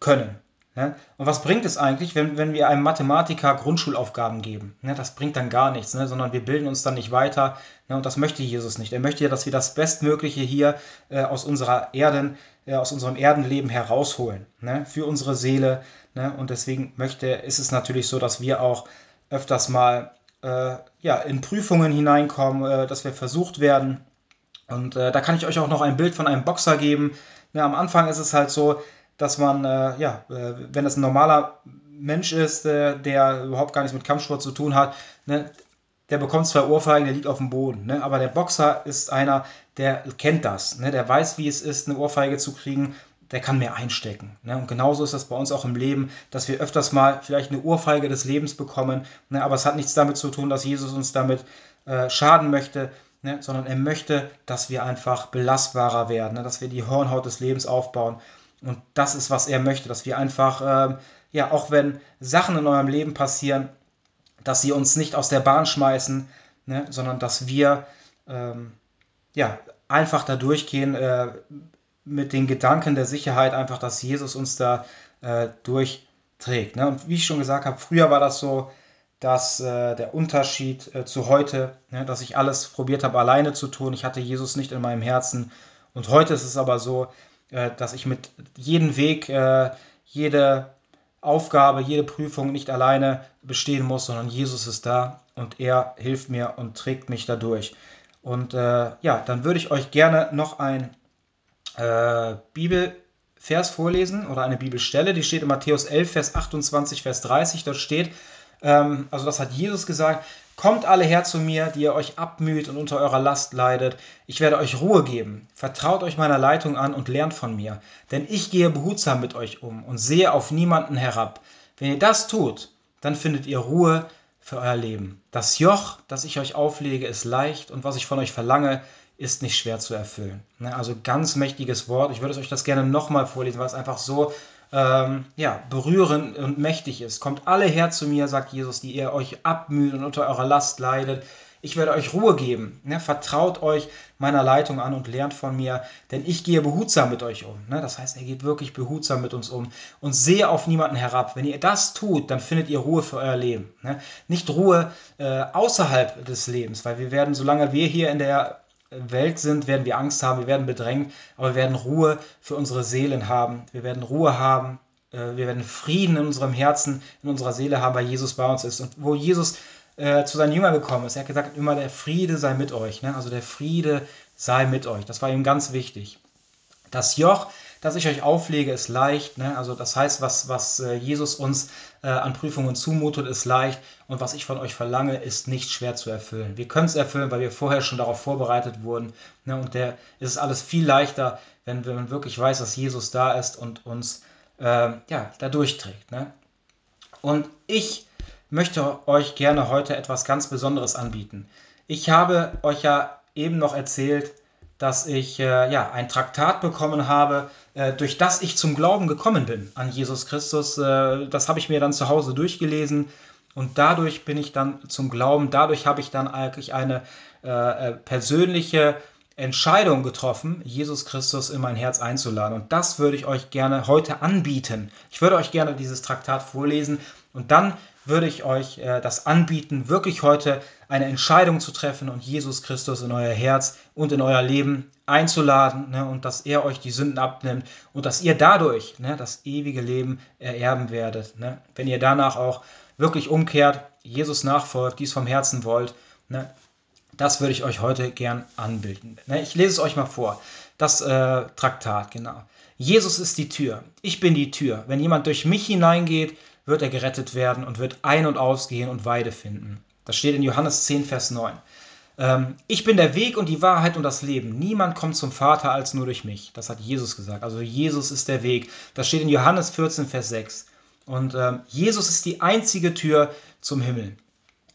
können. Ne? Und was bringt es eigentlich, wenn, wenn wir einem Mathematiker Grundschulaufgaben geben? Ne? Das bringt dann gar nichts, ne? sondern wir bilden uns dann nicht weiter. Ne? Und das möchte Jesus nicht. Er möchte ja, dass wir das Bestmögliche hier äh, aus unserer Erden, äh, aus unserem Erdenleben herausholen. Ne? Für unsere Seele. Ne? Und deswegen möchte, ist es natürlich so, dass wir auch öfters mal äh, ja, in Prüfungen hineinkommen, äh, dass wir versucht werden. Und äh, da kann ich euch auch noch ein Bild von einem Boxer geben. Ne? Am Anfang ist es halt so, dass man, äh, ja, äh, wenn das ein normaler Mensch ist, äh, der überhaupt gar nichts mit Kampfsport zu tun hat, ne, der bekommt zwei Ohrfeigen, der liegt auf dem Boden. Ne? Aber der Boxer ist einer, der kennt das. Ne? Der weiß, wie es ist, eine Ohrfeige zu kriegen. Der kann mehr einstecken. Ne? Und genauso ist das bei uns auch im Leben, dass wir öfters mal vielleicht eine Ohrfeige des Lebens bekommen. Ne? Aber es hat nichts damit zu tun, dass Jesus uns damit äh, schaden möchte, ne? sondern er möchte, dass wir einfach belastbarer werden, ne? dass wir die Hornhaut des Lebens aufbauen. Und das ist, was er möchte, dass wir einfach, äh, ja, auch wenn Sachen in eurem Leben passieren, dass sie uns nicht aus der Bahn schmeißen, ne, sondern dass wir ähm, ja, einfach da durchgehen äh, mit den Gedanken der Sicherheit, einfach, dass Jesus uns da äh, durchträgt. Ne? Und wie ich schon gesagt habe, früher war das so, dass äh, der Unterschied äh, zu heute, ne, dass ich alles probiert habe, alleine zu tun. Ich hatte Jesus nicht in meinem Herzen. Und heute ist es aber so, äh, dass ich mit jedem Weg, äh, jede Aufgabe, jede Prüfung nicht alleine bestehen muss, sondern Jesus ist da und er hilft mir und trägt mich dadurch. Und äh, ja, dann würde ich euch gerne noch ein äh, Bibelvers vorlesen oder eine Bibelstelle, die steht in Matthäus 11, Vers 28, Vers 30. Dort steht, ähm, also das hat Jesus gesagt, Kommt alle her zu mir, die ihr euch abmüht und unter eurer Last leidet. Ich werde euch Ruhe geben. Vertraut euch meiner Leitung an und lernt von mir. Denn ich gehe behutsam mit euch um und sehe auf niemanden herab. Wenn ihr das tut, dann findet ihr Ruhe für euer Leben. Das Joch, das ich euch auflege, ist leicht und was ich von euch verlange, ist nicht schwer zu erfüllen. Ne, also ganz mächtiges Wort. Ich würde euch das gerne nochmal vorlesen, weil es einfach so ähm, ja, berührend und mächtig ist. Kommt alle her zu mir, sagt Jesus, die ihr euch abmüht und unter eurer Last leidet. Ich werde euch Ruhe geben. Ne? Vertraut euch meiner Leitung an und lernt von mir, denn ich gehe behutsam mit euch um. Ne? Das heißt, er geht wirklich behutsam mit uns um und sehe auf niemanden herab. Wenn ihr das tut, dann findet ihr Ruhe für euer Leben. Ne? Nicht Ruhe äh, außerhalb des Lebens, weil wir werden, solange wir hier in der Welt sind, werden wir Angst haben, wir werden bedrängt, aber wir werden Ruhe für unsere Seelen haben. Wir werden Ruhe haben, äh, wir werden Frieden in unserem Herzen, in unserer Seele haben, weil Jesus bei uns ist. Und wo Jesus äh, zu seinen Jüngern gekommen ist, er hat gesagt, immer der Friede sei mit euch. Ne? Also der Friede sei mit euch. Das war ihm ganz wichtig. Das Joch, das ich euch auflege, ist leicht. Ne? Also das heißt, was, was äh, Jesus uns äh, an Prüfungen zumutet, ist leicht. Und was ich von euch verlange, ist nicht schwer zu erfüllen. Wir können es erfüllen, weil wir vorher schon darauf vorbereitet wurden. Ne? Und der ist es alles viel leichter, wenn, wenn man wirklich weiß, dass Jesus da ist und uns äh, ja, da durchträgt. Ne? Und ich möchte euch gerne heute etwas ganz Besonderes anbieten. Ich habe euch ja eben noch erzählt, dass ich äh, ja, ein Traktat bekommen habe, äh, durch das ich zum Glauben gekommen bin an Jesus Christus. Äh, das habe ich mir dann zu Hause durchgelesen und dadurch bin ich dann zum Glauben, dadurch habe ich dann eigentlich eine äh, äh, persönliche Entscheidung getroffen, Jesus Christus in mein Herz einzuladen. Und das würde ich euch gerne heute anbieten. Ich würde euch gerne dieses Traktat vorlesen und dann würde ich euch äh, das anbieten, wirklich heute eine Entscheidung zu treffen und Jesus Christus in euer Herz und in euer Leben einzuladen ne, und dass er euch die Sünden abnimmt und dass ihr dadurch ne, das ewige Leben ererben werdet. Ne, wenn ihr danach auch wirklich umkehrt, Jesus nachfolgt, dies vom Herzen wollt, ne, das würde ich euch heute gern anbilden. Ne, ich lese es euch mal vor. Das äh, Traktat, genau. Jesus ist die Tür. Ich bin die Tür. Wenn jemand durch mich hineingeht, wird er gerettet werden und wird ein- und ausgehen und Weide finden. Das steht in Johannes 10, Vers 9. Ähm, ich bin der Weg und die Wahrheit und das Leben. Niemand kommt zum Vater als nur durch mich. Das hat Jesus gesagt. Also Jesus ist der Weg. Das steht in Johannes 14, Vers 6. Und ähm, Jesus ist die einzige Tür zum Himmel.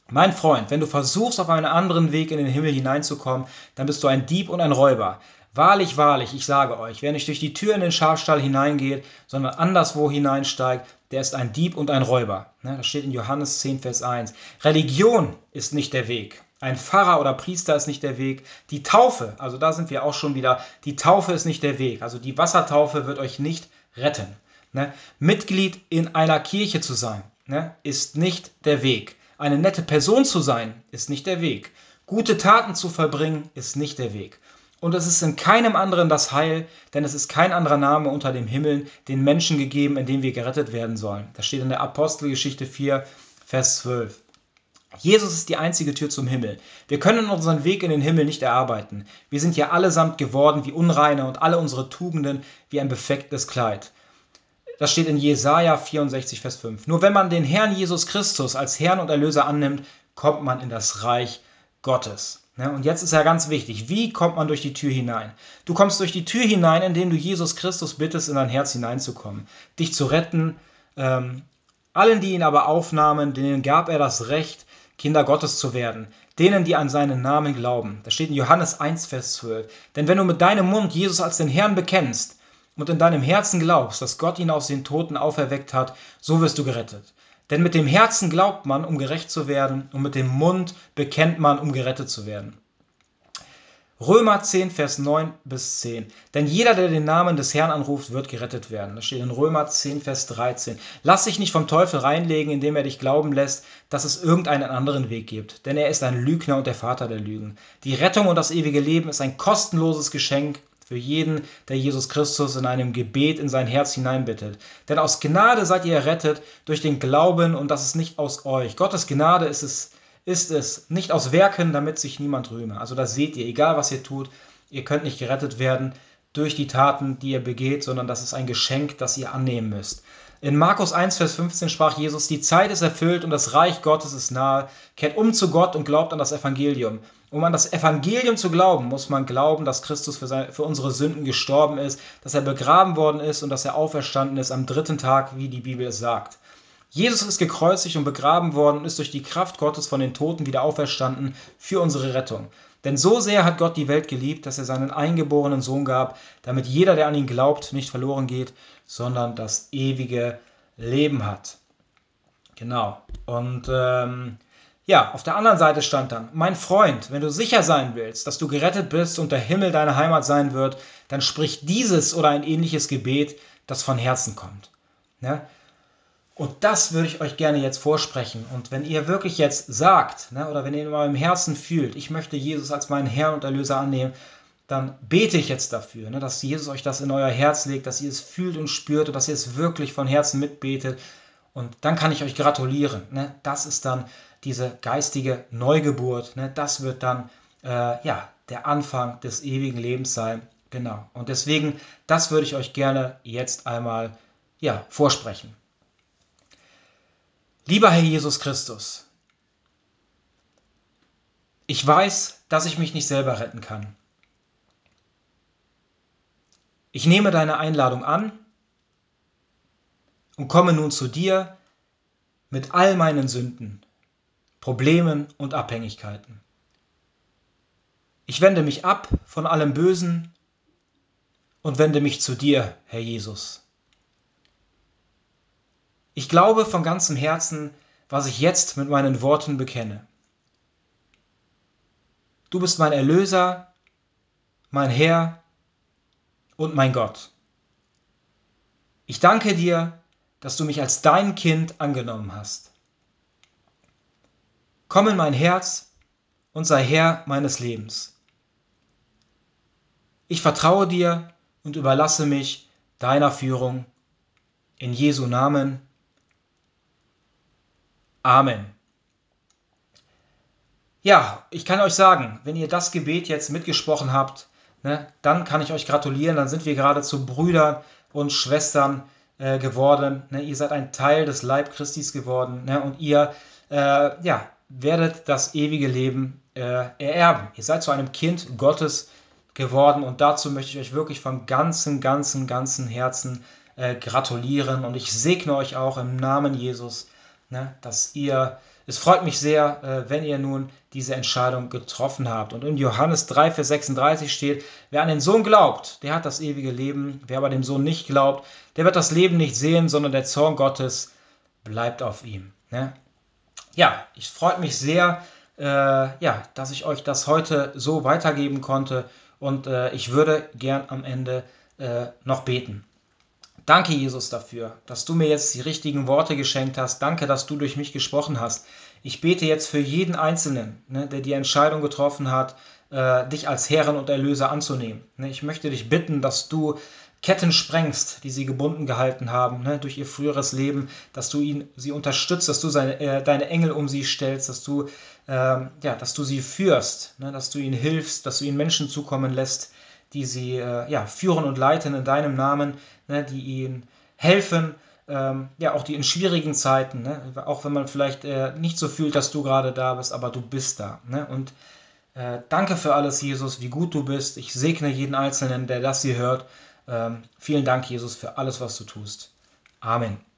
Mein Freund, wenn du versuchst, auf einen anderen Weg in den Himmel hineinzukommen, dann bist du ein Dieb und ein Räuber. Wahrlich, wahrlich, ich sage euch, wer nicht durch die Tür in den Schafstall hineingeht, sondern anderswo hineinsteigt, der ist ein Dieb und ein Räuber. Ne, das steht in Johannes 10, Vers 1. Religion ist nicht der Weg. Ein Pfarrer oder Priester ist nicht der Weg. Die Taufe, also da sind wir auch schon wieder, die Taufe ist nicht der Weg. Also die Wassertaufe wird euch nicht retten. Ne? Mitglied in einer Kirche zu sein, ne, ist nicht der Weg. Eine nette Person zu sein, ist nicht der Weg. Gute Taten zu verbringen, ist nicht der Weg. Und es ist in keinem anderen das Heil, denn es ist kein anderer Name unter dem Himmel den Menschen gegeben, in dem wir gerettet werden sollen. Das steht in der Apostelgeschichte 4, Vers 12. Jesus ist die einzige Tür zum Himmel. Wir können unseren Weg in den Himmel nicht erarbeiten. Wir sind ja allesamt geworden wie Unreine und alle unsere Tugenden wie ein beflecktes Kleid. Das steht in Jesaja 64, Vers 5. Nur wenn man den Herrn Jesus Christus als Herrn und Erlöser annimmt, kommt man in das Reich Gottes. Ja, und jetzt ist ja ganz wichtig, wie kommt man durch die Tür hinein? Du kommst durch die Tür hinein, indem du Jesus Christus bittest, in dein Herz hineinzukommen, dich zu retten. Ähm, allen, die ihn aber aufnahmen, denen gab er das Recht, Kinder Gottes zu werden, denen, die an seinen Namen glauben. Das steht in Johannes 1, Vers 12. Denn wenn du mit deinem Mund Jesus als den Herrn bekennst und in deinem Herzen glaubst, dass Gott ihn aus den Toten auferweckt hat, so wirst du gerettet. Denn mit dem Herzen glaubt man, um gerecht zu werden, und mit dem Mund bekennt man, um gerettet zu werden. Römer 10, Vers 9 bis 10. Denn jeder, der den Namen des Herrn anruft, wird gerettet werden. Das steht in Römer 10, Vers 13. Lass dich nicht vom Teufel reinlegen, indem er dich glauben lässt, dass es irgendeinen anderen Weg gibt. Denn er ist ein Lügner und der Vater der Lügen. Die Rettung und das ewige Leben ist ein kostenloses Geschenk für jeden, der Jesus Christus in einem Gebet in sein Herz hineinbittet. Denn aus Gnade seid ihr errettet durch den Glauben und das ist nicht aus euch. Gottes Gnade ist es, ist es nicht aus Werken, damit sich niemand rühme. Also das seht ihr, egal was ihr tut, ihr könnt nicht gerettet werden durch die Taten, die ihr begeht, sondern das ist ein Geschenk, das ihr annehmen müsst. In Markus 1, Vers 15 sprach Jesus, die Zeit ist erfüllt und das Reich Gottes ist nahe. Kehrt um zu Gott und glaubt an das Evangelium. Um an das Evangelium zu glauben, muss man glauben, dass Christus für, seine, für unsere Sünden gestorben ist, dass er begraben worden ist und dass er auferstanden ist am dritten Tag, wie die Bibel es sagt. Jesus ist gekreuzigt und begraben worden und ist durch die Kraft Gottes von den Toten wieder auferstanden für unsere Rettung. Denn so sehr hat Gott die Welt geliebt, dass er seinen eingeborenen Sohn gab, damit jeder, der an ihn glaubt, nicht verloren geht, sondern das ewige Leben hat. Genau. Und ähm, Ja, auf der anderen Seite stand dann, mein Freund, wenn du sicher sein willst, dass du gerettet bist und der Himmel deine Heimat sein wird, dann sprich dieses oder ein ähnliches Gebet, das von Herzen kommt. Ne? Und das würde ich euch gerne jetzt vorsprechen. Und wenn ihr wirklich jetzt sagt, ne, oder wenn ihr in eurem Herzen fühlt, ich möchte Jesus als meinen Herrn und Erlöser annehmen, dann bete ich jetzt dafür, ne, dass Jesus euch das in euer Herz legt, dass ihr es fühlt und spürt und dass ihr es wirklich von Herzen mitbetet. Und dann kann ich euch gratulieren. Ne? Das ist dann diese geistige Neugeburt. Ne? Das wird dann äh, ja, der Anfang des ewigen Lebens sein. Genau. Und deswegen, das würde ich euch gerne jetzt einmal ja, vorsprechen. Lieber Herr Jesus Christus, ich weiß, dass ich mich nicht selber retten kann. Ich nehme deine Einladung an und komme nun zu dir mit all meinen Sünden, Problemen und Abhängigkeiten. Ich wende mich ab von allem Bösen und wende mich zu dir, Herr Jesus. Ich glaube von ganzem Herzen, was ich jetzt mit meinen Worten bekenne. Du bist mein Erlöser, mein Herr und mein Gott. Ich danke dir, dass du mich als dein Kind angenommen hast. Komm in mein Herz und sei Herr meines Lebens. Ich vertraue dir und überlasse mich deiner Führung. In Jesu Namen. Amen. Ja, ich kann euch sagen, wenn ihr das Gebet jetzt mitgesprochen habt, ne, dann kann ich euch gratulieren. Dann sind wir gerade zu Brüdern und Schwestern äh, geworden. Ne, ihr seid ein Teil des Leib Christis geworden ne, und ihr äh, ja, werdet das ewige Leben äh, ererben. Ihr seid zu einem Kind Gottes geworden und dazu möchte ich euch wirklich von ganzem, ganzem, ganzem Herzen äh, gratulieren und ich segne euch auch im Namen Jesus ne, dass ihr, es freut mich sehr, äh, wenn ihr nun diese Entscheidung getroffen habt. Und in Johannes 3, Vers 36 steht, wer an den Sohn glaubt, der hat das ewige Leben. Wer aber dem Sohn nicht glaubt, der wird das Leben nicht sehen, sondern der Zorn Gottes bleibt auf ihm. Ne? Ja, ich freue mich sehr, äh, ja, dass ich euch das heute so weitergeben konnte. Und äh, ich würde gern am Ende äh, noch beten. Danke, Jesus, dafür, dass du mir jetzt die richtigen Worte geschenkt hast. Danke, dass du durch mich gesprochen hast. Ich bete jetzt für jeden Einzelnen, ne, der die Entscheidung getroffen hat, äh, dich als Herren und Erlöser anzunehmen. Ne, ich möchte dich bitten, dass du Ketten sprengst, die sie gebunden gehalten haben ne, durch ihr früheres Leben, dass du ihn, sie unterstützt, dass du seine, äh, deine Engel um sie stellst, dass du, äh, ja, dass du sie führst, ne, dass du ihnen hilfst, dass du ihnen Menschen zukommen lässt, die sie äh, ja, führen und leiten in deinem Namen, ne, die ihnen helfen, ähm, ja, auch die in schwierigen Zeiten, ne, auch wenn man vielleicht äh, nicht so fühlt, dass du gerade da bist, aber du bist da. Ne, und äh, danke für alles, Jesus, wie gut du bist. Ich segne jeden Einzelnen, der das hier hört. Ähm, vielen Dank, Jesus, für alles, was du tust. Amen.